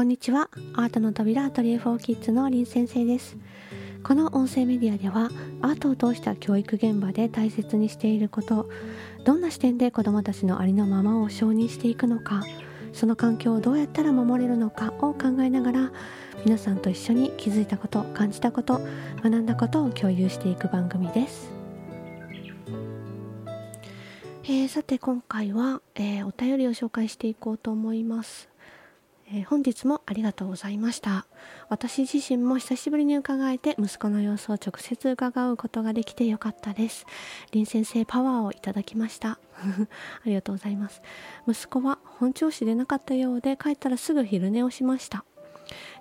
こんにちは。アートの扉アトリエ4キッズの林先生です。この音声メディアではアートを通した教育現場で大切にしていることどんな視点で子どもたちのありのままを承認していくのかその環境をどうやったら守れるのかを考えながら皆さんと一緒に気づいたこと感じたこと学んだことを共有していく番組です。えー、さて今回は、えー、お便りを紹介していこうと思います、えー、本日もありがとうございました。私自身も久しぶりに伺えて息子の様子を直接伺うことができてよかったです。林先生パワーをいただきました。ありがとうございます。息子は本調子でなかったようで帰ったらすぐ昼寝をしました。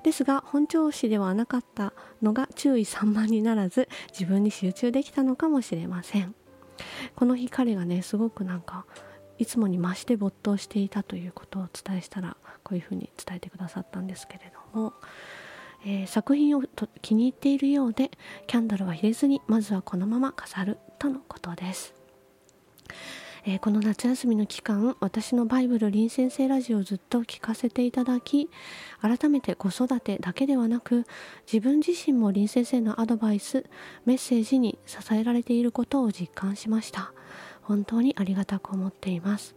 ですが本調子ではなかったのが注意散漫にならず自分に集中できたのかもしれません。この日彼がねすごくなんかいつもに増して没頭していたということをお伝えしたらこういうふうに伝えてくださったんですけれども、えー、作品を気に入っているようでキャンドルは入れずにまずはこのまま飾るとのことです。えー、この夏休みの期間私のバイブル林先生ラジオをずっと聞かせていただき改めて子育てだけではなく自分自身も林先生のアドバイスメッセージに支えられていることを実感しました本当にありがたく思っています。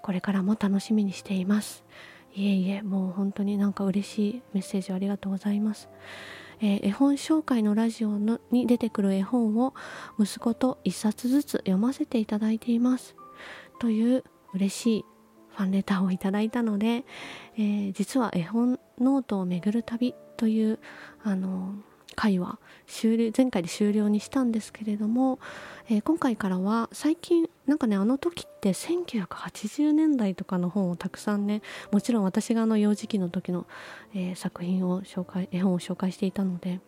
これからも楽しみにしています。いえいえもう本当になんか嬉しいメッセージありがとうございます。えー、絵本紹介のラジオのに出てくる絵本を息子と1冊ずつ読ませていただいています。という嬉しいファンレターをいただいたので、えー、実は絵本ノートを巡る旅というあの回は終了前回で終了にしたんですけれども、えー、今回からは最近なんかねあの時って1980年代とかの本をたくさんねもちろん私があの幼児期の時の、えー、作品を紹介絵本を紹介していたので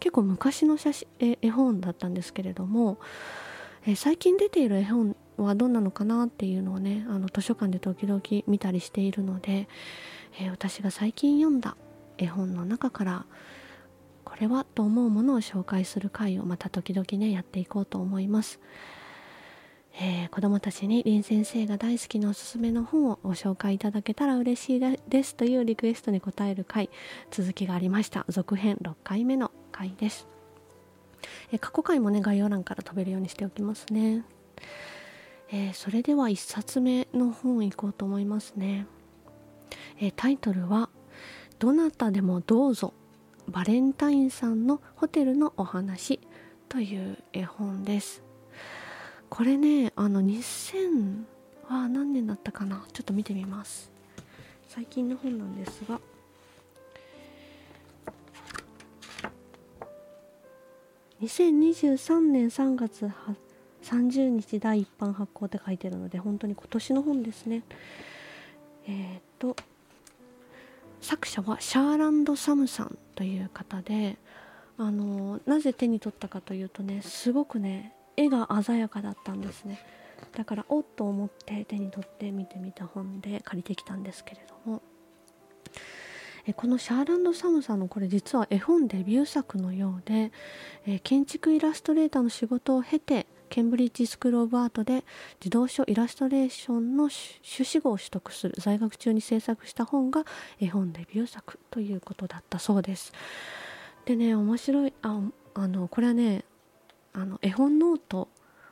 結構昔の写真絵本だったんですけれども、えー、最近出ている絵本はどんなのかなっていうのをねあの図書館で時々見たりしているので、え私が最近読んだ絵本の中かられはと思うものを紹介する回をまた時々ねやっていこうと思います。えー、子どもたちに林先生が大好きなおすすめの本をご紹介いただけたら嬉しいですというリクエストに答える回続きがありました。続編6回目の回です、えー、過去回もね概要欄から飛べるようにしておきますね、えー、それでは1冊目の本いこうと思いますね、えタイトルは「どなたでもどうぞ。バレンタインさんのホテルのお話という絵本です。これねあの2000は何年だったかな？ちょっと見てみます。最近の本なんですが。2023年3月30日第一版発行って書いてるので本当に今年の本ですね。えっ、と作者はシャーランド・サムさん。という方であのなぜ手に取ったかというとねすごくね絵が鮮やかだったんですね。だからおっと思って手に取って見てみた本で借りてきたんですけれども。えこのシャーランド・サムさんのこれ実は絵本デビュー作のようでえ建築イラストレーターの仕事を経てケンブリッジスクール・オブ・アートで児童書イラストレーションの修士号を取得する在学中に制作した本が絵本デビュー作ということだったそうです。でね面白いああのこれはねあの絵本ノート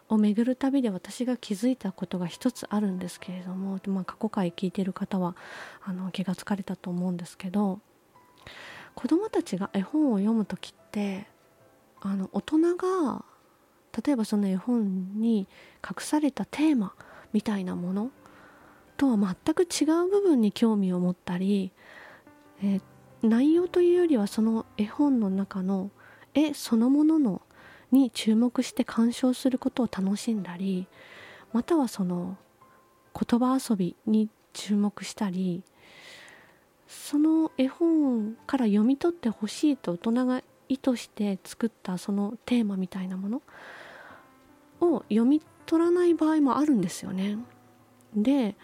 を巡る旅で私が気づいたことが一つあるんですけれども、まあ、過去回聞いてる方はあの気がつかれたと思うんですけど子どもたちが絵本を読む時ってあの大人が例えばその絵本に隠されたテーマみたいなものとは全く違う部分に興味を持ったり、えー、内容というよりはその絵本の中の絵そのもののに注目して鑑賞することを楽しんだりまたはその言葉遊びに注目したりその絵本から読み取ってほしいと大人が意図して作ったそのテーマみたいなものを読み取らない場合もあるんですよね。で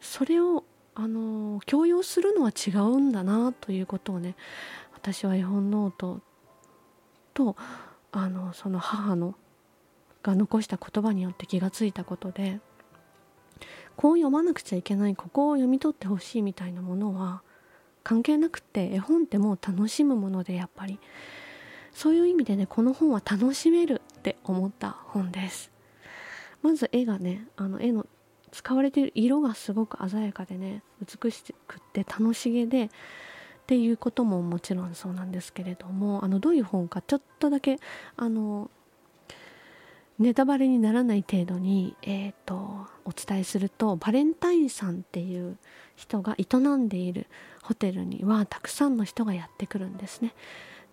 それをあの強要するのは違うんだなということをね私は絵本ノートとあのその母のが残した言葉によって気がついたことでこう読まなくちゃいけないここを読み取ってほしいみたいなものは関係なくって絵本ってもう楽しむものでやっぱりそういう意味でねこの本は楽しめるって思った本ですまず絵がねあの絵の使われている色がすごく鮮やかでね美しくって楽しげでっていうことももちろんそうなんですけれどもあのどういう本かちょっとだけあのネタバレにならない程度に、えーと、お伝えするとバレンタインさんっていう人が営んでいるホテルにはたくさんの人がやってくるんですね。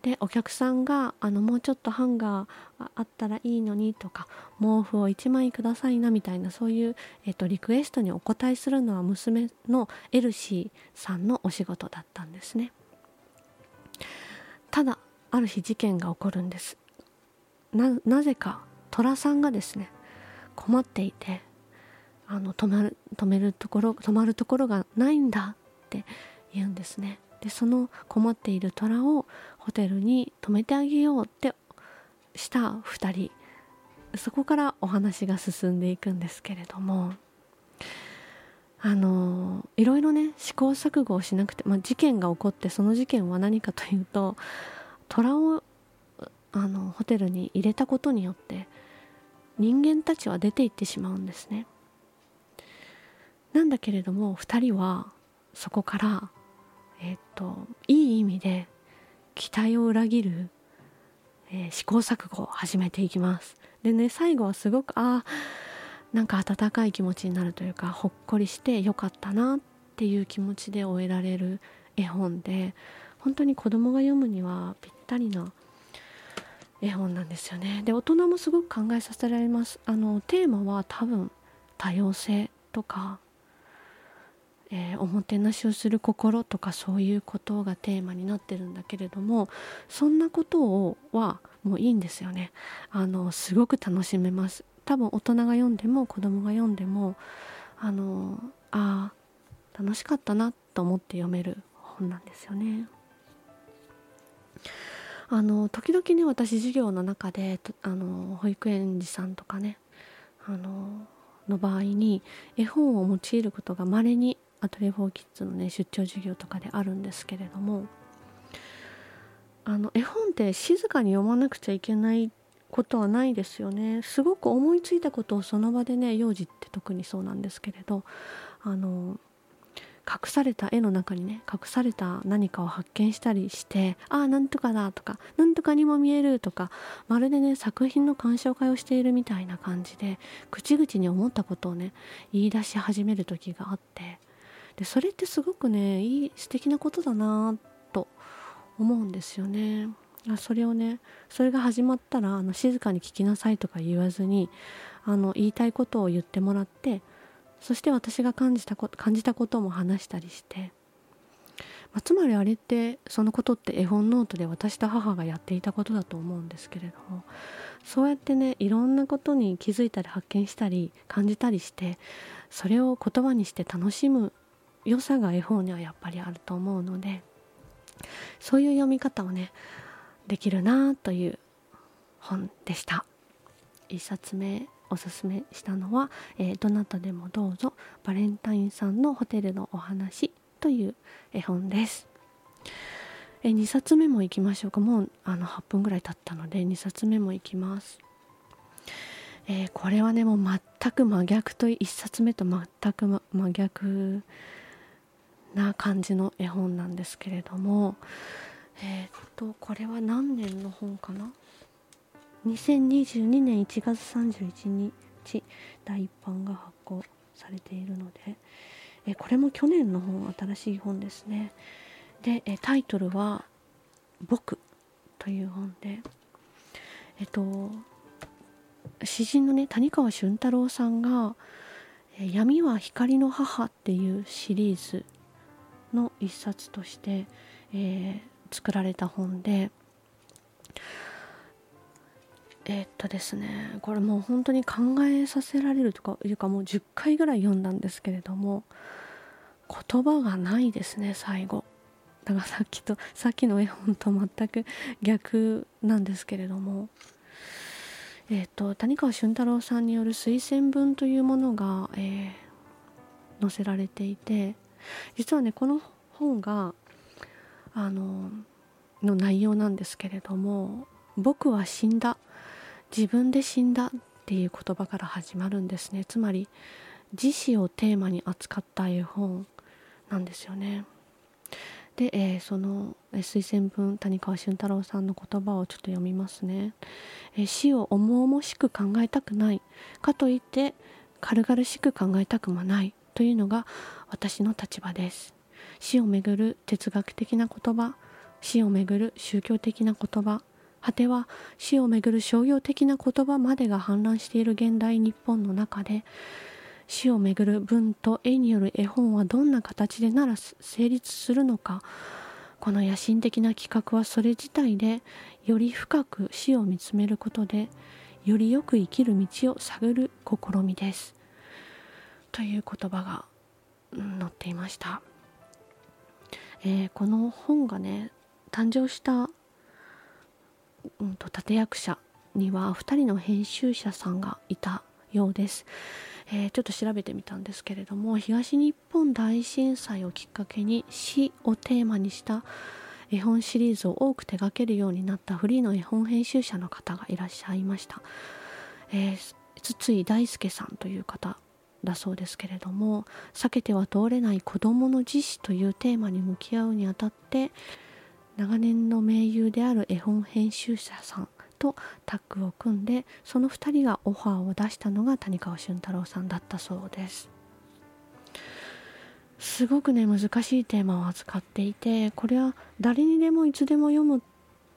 でお客さんがあのもうちょっとハンガーあったらいいのにとか毛布を1枚くださいなみたいなそういう、えーと、リクエストにお答えするのは娘のエルシーさんのお仕事だったんですね。ただある日事件が起こるんですなぜか寅さんがですね困っていてあの止まる止めるところ止まるところがないんだって言うんですねでその困っている虎をホテルに泊めてあげようってした2人。そこからお話が進んでいくんですけれども。あのいろいろね試行錯誤をしなくて、まあ、事件が起こってその事件は何かというと虎をあのホテルに入れたことによって人間たちは出て行ってしまうんですね。なんだけれども2人はそこからえっ、といい意味で期待を裏切る、えー、試行錯誤を始めていきます。でね最後はすごくああなんか温かい気持ちになるというかほっこりしてよかったなっていう気持ちで終えられる絵本で本当に子供が読むにはぴったりな絵本なんですよね。で大人もすごく考えさせられます。あのテーマは多分多様性とか、えー、おもてなしをする心とかそういうことがテーマになってるんだけれどもそんなことをはもういいんですよねあのすごく楽しめます多分大人が読んでも子供が読んでもあのあ楽しかったなと思って読める本なんですよね。あの時々ね私授業の中であの保育園児さんとかねあのの場合に絵本を用いることがまれにトリ・フォー・キッズのね出張授業とかであるんですけれどもあの絵本って静かに読まなくちゃいけないことはないですよね。すごく思いついたことをその場でね幼児って特にそうなんですけれどあの隠された絵の中にね隠された何かを発見したりしてああなんとかだとかなんとかにも見えるとかまるでね作品の鑑賞会をしているみたいな感じで口々に思ったことをね言い出し始める時があってでそれってすごくねいい素敵なことだなと思うんですよね。それをねそれが始まったらあの静かに聞きなさいとか言わずにあの言いたいことを言ってもらってそして私が感じたこ感じたことも話したりして、まあ、つまりあれってそのことって絵本ノートで私と母がやっていたことだと思うんですけれどもそうやってねいろんなことに気づいたり発見したり感じたりしてそれを言葉にして楽しむ良さが絵本にはやっぱりあると思うのでそういう読み方をねできるなという本でした1冊目おすすめしたのは、えー、どなたでもどうぞバレンタインさんのホテルのお話という絵本です。え2冊目も行きましょうかもうあの8分ぐらい経ったので2冊目も行きます。えー、これはねもう全く真逆と1冊目と全く、真逆な感じの絵本なんですけれどもえ、っとこれは何年の本かな？2022年1月31日第一版が発行されているのでえこれも去年の本新しい本ですね。でえタイトルは「僕」という本でえっと詩人のね谷川俊太郎さんが「闇は光の母」っていうシリーズの一冊として、えー、作られた本でえー、っとですねこれもう本当に考えさせられるとかいうかもう10回ぐらい読んだんですけれども言葉がないですね最後。だからさっきとさっきの絵本と全く 逆なんですけれども。えーと、谷川俊太郎さんによる推薦文というものが、えー、載せられていて実はねこの本があのの内容なんですけれども「僕は死んだ自分で死んだ」っていう言葉から始まるんですね。つまり自死をテーマに扱った絵本なんですよね。で、えー、その推薦文谷川俊太郎さんの言葉をちょっと読みますね、えー、死を重々しく考えたくない。かといって軽々しく考えたくもない。というのが私の立場です。死をめぐる哲学的な言葉死をめぐる宗教的な言葉果ては死をめぐる商業的な言葉までが氾濫している現代日本の中で死をめぐる文と絵による絵本はどんな形でなら成立するのかこの野心的な企画はそれ自体でより深く死を見つめることでよりよく生きる道を探る試みです。という言葉が載っていました、えー、この本がね誕生した、うんと、立役者には2人の編集者さんがいたようです。えー、ちょっと調べてみたんですけれども東日本大震災をきっかけに死をテーマにした絵本シリーズを多く手掛けるようになったフリーの絵本編集者の方がいらっしゃいました、えー、筒井大輔さんという方だそうですけれども避けては通れない子どもの自死というテーマに向き合うにあたって長年の盟友である絵本編集者さんとタッグを組んでその2人がオファーを出したのが谷川俊太郎さんだったそうです。すごくね難しいテーマを扱っていてこれは誰にでもいつでも読むっ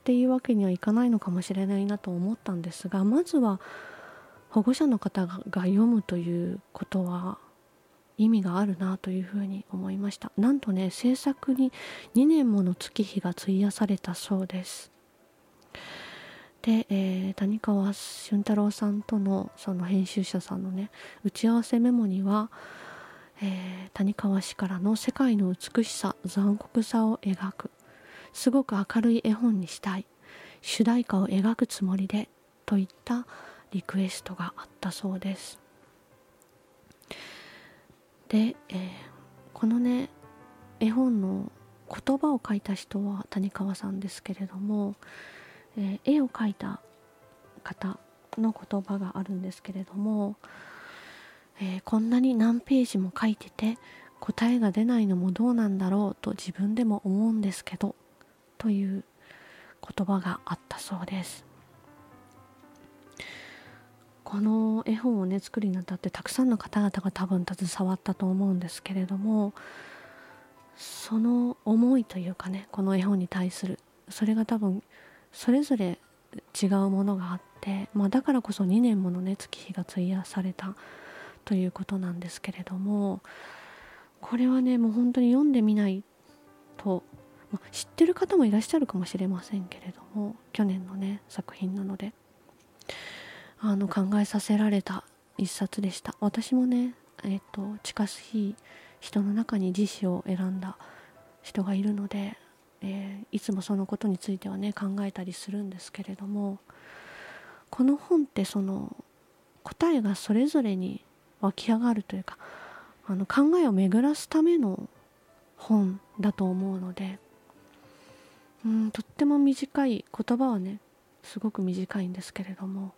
ていうわけにはいかないのかもしれないなと思ったんですがまずは保護者の方が読むということは意味があるなというふうに思いました。なんとね制作に2年もの月日が費やされたそうです。で、えー、谷川俊太郎さんとのその編集者さんのね打ち合わせメモには、えー、谷川氏からの世界の美しさ残酷さを描く。すごく明るい絵本にしたい。主題歌を描くつもりでといったリクエストがあったそうです。で、えー、このね絵本の言葉を書いた人は谷川さんですけれどもえー、絵を描いた方の言葉があるんですけれども、えー、こんなに何ページも書いてて答えが出ないのもどうなんだろうと自分でも思うんですけどという言葉があったそうです。この絵本をね作るにあたってたくさんの方々が多分携わったと思うんですけれどもその思いというかねこの絵本に対するそれが多分それぞれ違うものがあって、まあ、だからこそ2年ものね月日が費やされたということなんですけれどもこれはねもう本当に読んでみないと、まあ、知ってる方もいらっしゃるかもしれませんけれども去年のね作品なので。あの考えさせられた一冊でした。私もねえっ、と近しい人の中に自死を選んだ人がいるのでえー、いつもそのことについてはね考えたりするんですけれどもこの本ってその答えがそれぞれに湧き上がるというかあの考えを巡らすための本だと思うのでうんとっても短い言葉はねすごく短いんですけれども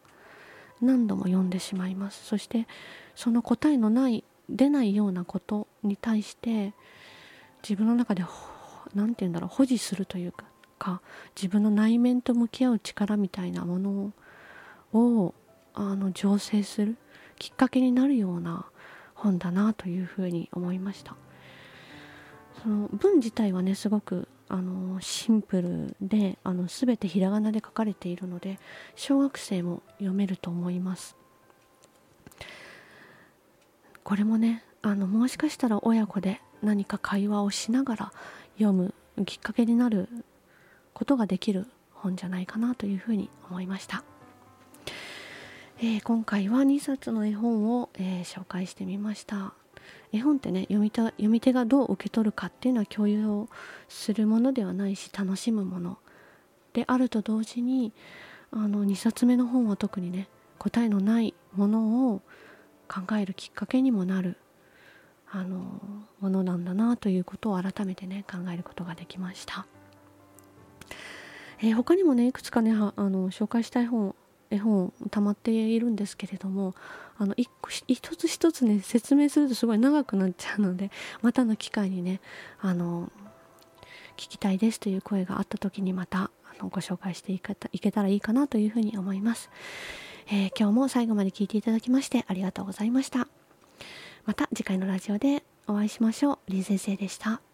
何度も読んでしまいます。そしてその答えのない出ないようなことに対して自分の中で何て言うんだろう保持するというかか自分の内面と向き合う力みたいなものをあの醸成するきっかけになるような本だなというふうに思いました。その文自体はねすごくあのシンプルであの全てひらがなで書かれているので小学生も読めると思います。これもねあのもしかしたら親子で何か会話をしながら読むきっかけになることができる本じゃないかなというふうに思いました、えー、今回は2冊の絵本を、えー、紹介してみました。絵本ってね読みた読み手がどう受け取るかっていうのは共有をするものではないし楽しむものであると同時にあの2冊目の本は特にね答えのないものを考えるきっかけにもなるあのものなんだなということを改めてね考えることができました。えー、他にもねいくつかねあの紹介したい本絵本溜まっているんですけれどもあの一一つ一つね説明するとすごい長くなっちゃうのでまたの機会にねあの聞きたいですという声があった時にまたあのご紹介していけたいけたらいいかなというふうに思います、えー、今日も最後まで聞いていただきましてありがとうございました。また次回のラジオでお会いしましょう。林先生でした。